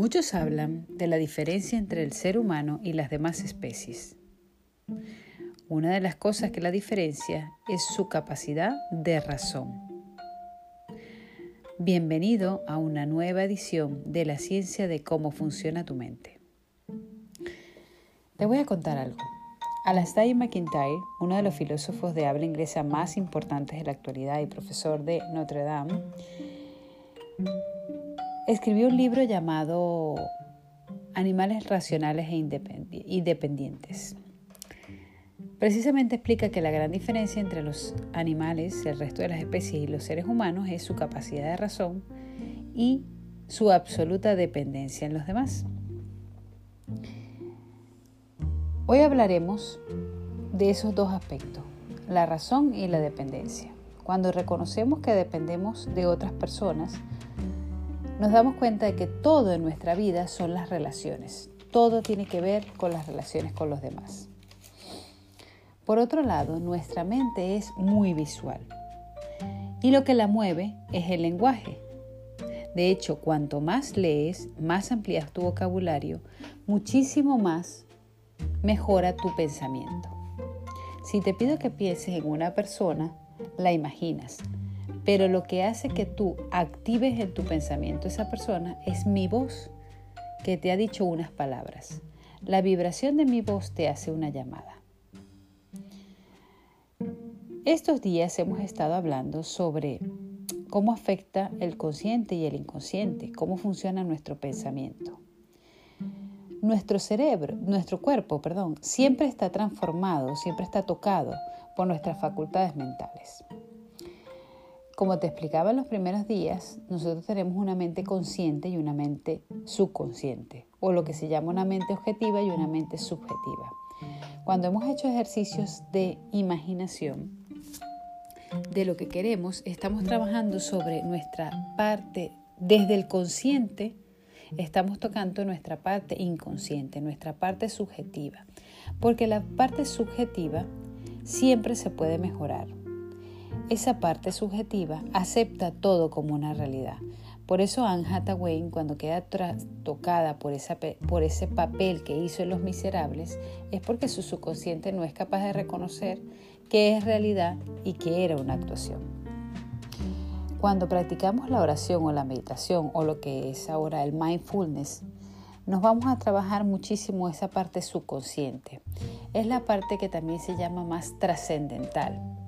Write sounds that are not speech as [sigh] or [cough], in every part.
Muchos hablan de la diferencia entre el ser humano y las demás especies. Una de las cosas que la diferencia es su capacidad de razón. Bienvenido a una nueva edición de la ciencia de cómo funciona tu mente. Te voy a contar algo. Alastair McIntyre, uno de los filósofos de habla inglesa más importantes de la actualidad y profesor de Notre Dame, escribió un libro llamado Animales racionales e independientes. Precisamente explica que la gran diferencia entre los animales, el resto de las especies y los seres humanos es su capacidad de razón y su absoluta dependencia en los demás. Hoy hablaremos de esos dos aspectos, la razón y la dependencia. Cuando reconocemos que dependemos de otras personas, nos damos cuenta de que todo en nuestra vida son las relaciones. Todo tiene que ver con las relaciones con los demás. Por otro lado, nuestra mente es muy visual y lo que la mueve es el lenguaje. De hecho, cuanto más lees, más amplías tu vocabulario, muchísimo más mejora tu pensamiento. Si te pido que pienses en una persona, la imaginas. Pero lo que hace que tú actives en tu pensamiento esa persona es mi voz, que te ha dicho unas palabras. La vibración de mi voz te hace una llamada. Estos días hemos estado hablando sobre cómo afecta el consciente y el inconsciente, cómo funciona nuestro pensamiento. Nuestro cerebro, nuestro cuerpo, perdón, siempre está transformado, siempre está tocado por nuestras facultades mentales. Como te explicaba en los primeros días, nosotros tenemos una mente consciente y una mente subconsciente, o lo que se llama una mente objetiva y una mente subjetiva. Cuando hemos hecho ejercicios de imaginación de lo que queremos, estamos trabajando sobre nuestra parte desde el consciente, estamos tocando nuestra parte inconsciente, nuestra parte subjetiva, porque la parte subjetiva siempre se puede mejorar esa parte subjetiva acepta todo como una realidad. Por eso Anne Hathaway, cuando queda tocada por, por ese papel que hizo en Los Miserables, es porque su subconsciente no es capaz de reconocer que es realidad y que era una actuación. Cuando practicamos la oración o la meditación o lo que es ahora el mindfulness, nos vamos a trabajar muchísimo esa parte subconsciente. Es la parte que también se llama más trascendental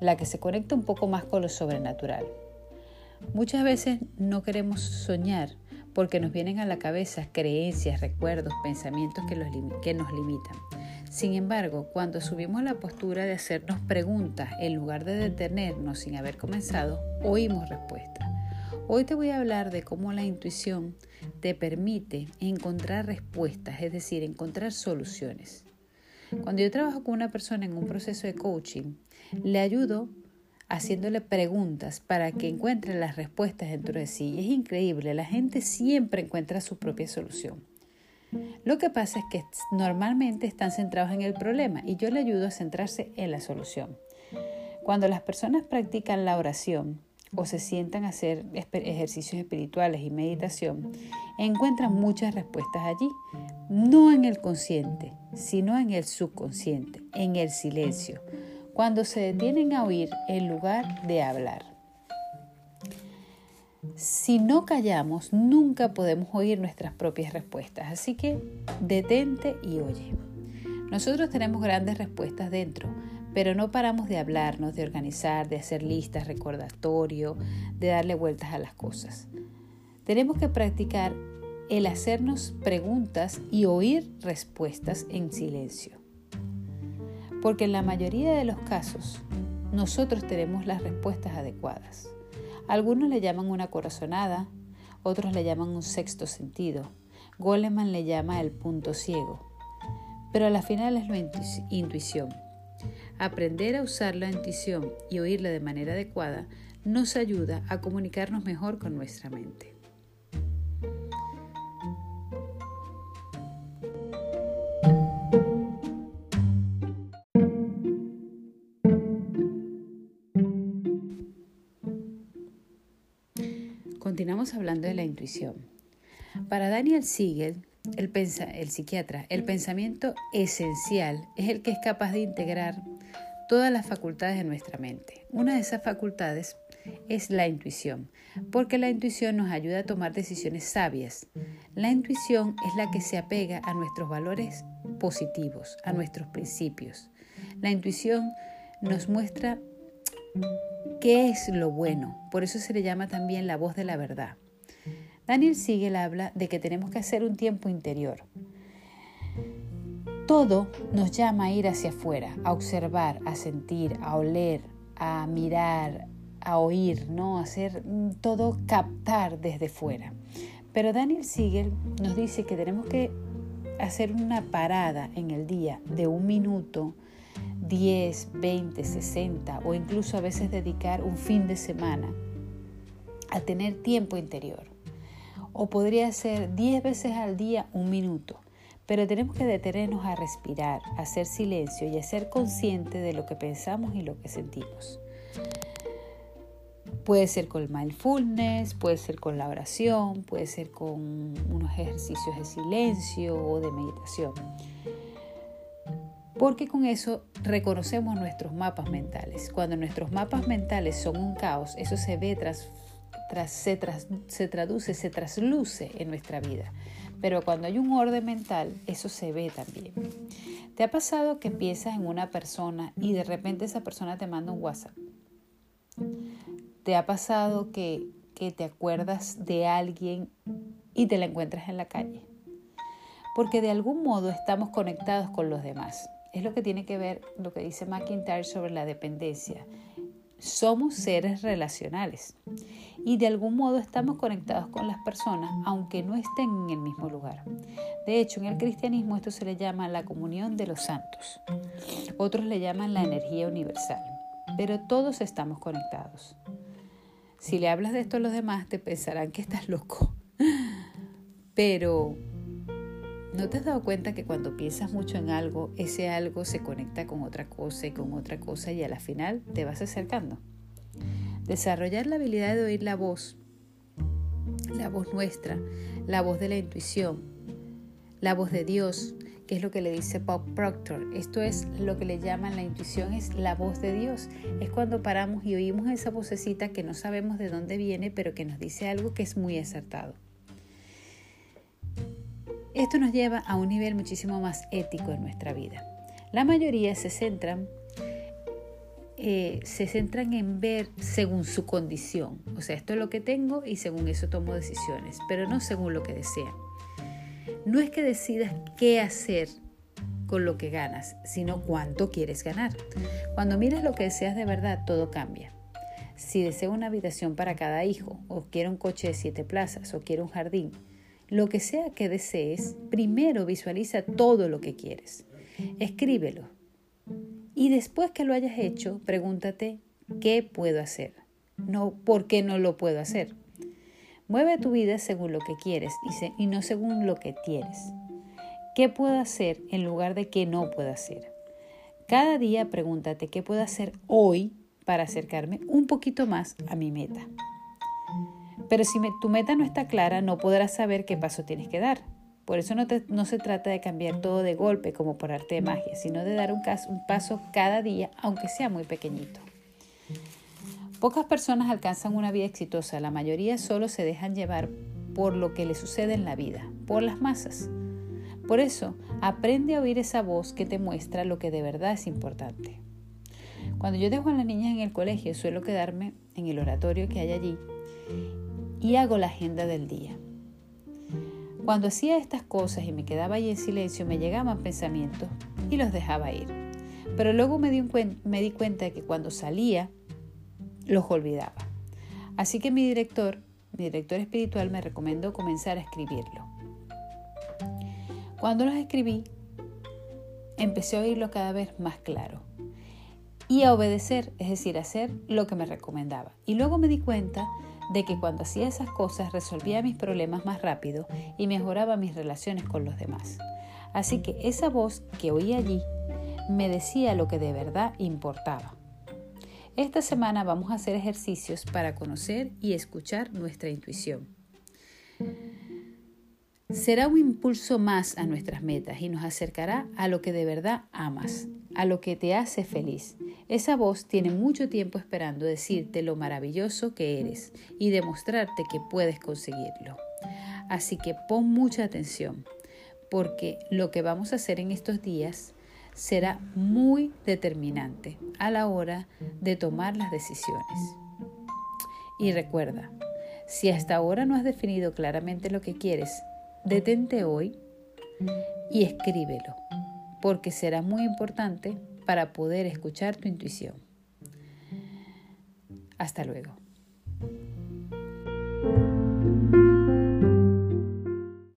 la que se conecta un poco más con lo sobrenatural. Muchas veces no queremos soñar porque nos vienen a la cabeza creencias, recuerdos, pensamientos que, que nos limitan. Sin embargo, cuando subimos la postura de hacernos preguntas en lugar de detenernos sin haber comenzado, oímos respuestas. Hoy te voy a hablar de cómo la intuición te permite encontrar respuestas, es decir, encontrar soluciones. Cuando yo trabajo con una persona en un proceso de coaching, le ayudo haciéndole preguntas para que encuentre las respuestas dentro de sí. Y es increíble, la gente siempre encuentra su propia solución. Lo que pasa es que normalmente están centrados en el problema y yo le ayudo a centrarse en la solución. Cuando las personas practican la oración o se sientan a hacer ejercicios espirituales y meditación, encuentran muchas respuestas allí, no en el consciente, sino en el subconsciente, en el silencio, cuando se detienen a oír en lugar de hablar. Si no callamos, nunca podemos oír nuestras propias respuestas, así que detente y oye. Nosotros tenemos grandes respuestas dentro, pero no paramos de hablarnos, de organizar, de hacer listas, recordatorio, de darle vueltas a las cosas. Tenemos que practicar el hacernos preguntas y oír respuestas en silencio. Porque en la mayoría de los casos nosotros tenemos las respuestas adecuadas. Algunos le llaman una corazonada, otros le llaman un sexto sentido. Goleman le llama el punto ciego. Pero a la final es la intuición. Aprender a usar la intuición y oírla de manera adecuada nos ayuda a comunicarnos mejor con nuestra mente. Hablando de la intuición. Para Daniel Siegel, el, el psiquiatra, el pensamiento esencial es el que es capaz de integrar todas las facultades de nuestra mente. Una de esas facultades es la intuición, porque la intuición nos ayuda a tomar decisiones sabias. La intuición es la que se apega a nuestros valores positivos, a nuestros principios. La intuición nos muestra qué es lo bueno, por eso se le llama también la voz de la verdad. Daniel Siegel habla de que tenemos que hacer un tiempo interior. Todo nos llama a ir hacia afuera, a observar, a sentir, a oler, a mirar, a oír, ¿no? Hacer todo captar desde fuera. Pero Daniel Siegel nos dice que tenemos que hacer una parada en el día de un minuto, 10, 20, 60 o incluso a veces dedicar un fin de semana a tener tiempo interior. O podría ser 10 veces al día un minuto. Pero tenemos que detenernos a respirar, a hacer silencio y a ser conscientes de lo que pensamos y lo que sentimos. Puede ser con mindfulness, puede ser con la oración, puede ser con unos ejercicios de silencio o de meditación. Porque con eso reconocemos nuestros mapas mentales. Cuando nuestros mapas mentales son un caos, eso se ve tras, se, se traduce, se trasluce en nuestra vida. Pero cuando hay un orden mental, eso se ve también. ¿Te ha pasado que piensas en una persona y de repente esa persona te manda un WhatsApp? ¿Te ha pasado que, que te acuerdas de alguien y te la encuentras en la calle? Porque de algún modo estamos conectados con los demás. Es lo que tiene que ver lo que dice McIntyre sobre la dependencia. Somos seres relacionales y de algún modo estamos conectados con las personas aunque no estén en el mismo lugar. De hecho, en el cristianismo esto se le llama la comunión de los santos. Otros le llaman la energía universal. Pero todos estamos conectados. Si le hablas de esto a los demás, te pensarán que estás loco. [laughs] Pero, ¿no te has dado cuenta que cuando piensas mucho en algo, ese algo se conecta con otra cosa y con otra cosa y a la final te vas acercando? Desarrollar la habilidad de oír la voz, la voz nuestra, la voz de la intuición, la voz de Dios, que es lo que le dice Bob Proctor. Esto es lo que le llaman la intuición, es la voz de Dios. Es cuando paramos y oímos esa vocecita que no sabemos de dónde viene, pero que nos dice algo que es muy acertado. Esto nos lleva a un nivel muchísimo más ético en nuestra vida. La mayoría se centran, eh, se centran en ver según su condición. O sea, esto es lo que tengo y según eso tomo decisiones, pero no según lo que desean no es que decidas qué hacer con lo que ganas, sino cuánto quieres ganar. Cuando miras lo que deseas de verdad, todo cambia. Si deseo una habitación para cada hijo, o quiero un coche de siete plazas, o quiero un jardín, lo que sea que desees, primero visualiza todo lo que quieres. Escríbelo. Y después que lo hayas hecho, pregúntate, ¿qué puedo hacer? No, ¿por qué no lo puedo hacer? Mueve tu vida según lo que quieres y, no según lo que tienes. ¿Qué puedo hacer en lugar de qué no puedo hacer? Cada día pregúntate qué puedo hacer hoy para acercarme un poquito más a mi meta. Pero si tu meta no está clara, no podrás saber qué paso tienes que dar. Por eso no, se trata de cambiar todo de golpe como por arte de magia, sino de dar un, un paso cada día, aunque sea muy pequeñito. Pocas personas alcanzan una vida exitosa, la mayoría solo se dejan llevar por lo que le sucede en la vida, por las masas. Por eso, aprende a oír esa voz que te muestra lo que de verdad es importante. Cuando yo dejo a las niñas en el colegio, suelo quedarme en el oratorio que hay allí y hago la agenda del día. Cuando hacía estas cosas y me quedaba ahí en silencio, me llegaban pensamientos y los dejaba ir. Pero luego me di, me di cuenta de que cuando salía los olvidaba. Así que mi director, mi director espiritual me recomendó comenzar a escribirlo. Cuando los escribí, empecé a oírlo cada vez más claro y a obedecer, es decir, a hacer lo que me recomendaba. Y luego me di cuenta de que cuando hacía esas cosas resolvía mis problemas más rápido y mejoraba mis relaciones con los demás. Así que esa voz que oí allí me decía lo que de verdad importaba. Esta semana vamos a hacer ejercicios para conocer y escuchar nuestra intuición. será un impulso más a nuestras metas y nos acercará a lo que de verdad amas, a lo que te hace feliz. Esa voz tiene mucho tiempo esperando decirte lo maravilloso que eres y demostrarte que puedes conseguirlo. Así que pon mucha atención, porque lo que vamos a hacer en estos días será muy determinante a la hora de tomar las decisiones. Y recuerda, si hasta ahora no has definido claramente lo que quieres, detente hoy y escríbelo, porque será muy importante para poder escuchar tu intuición. Hasta luego.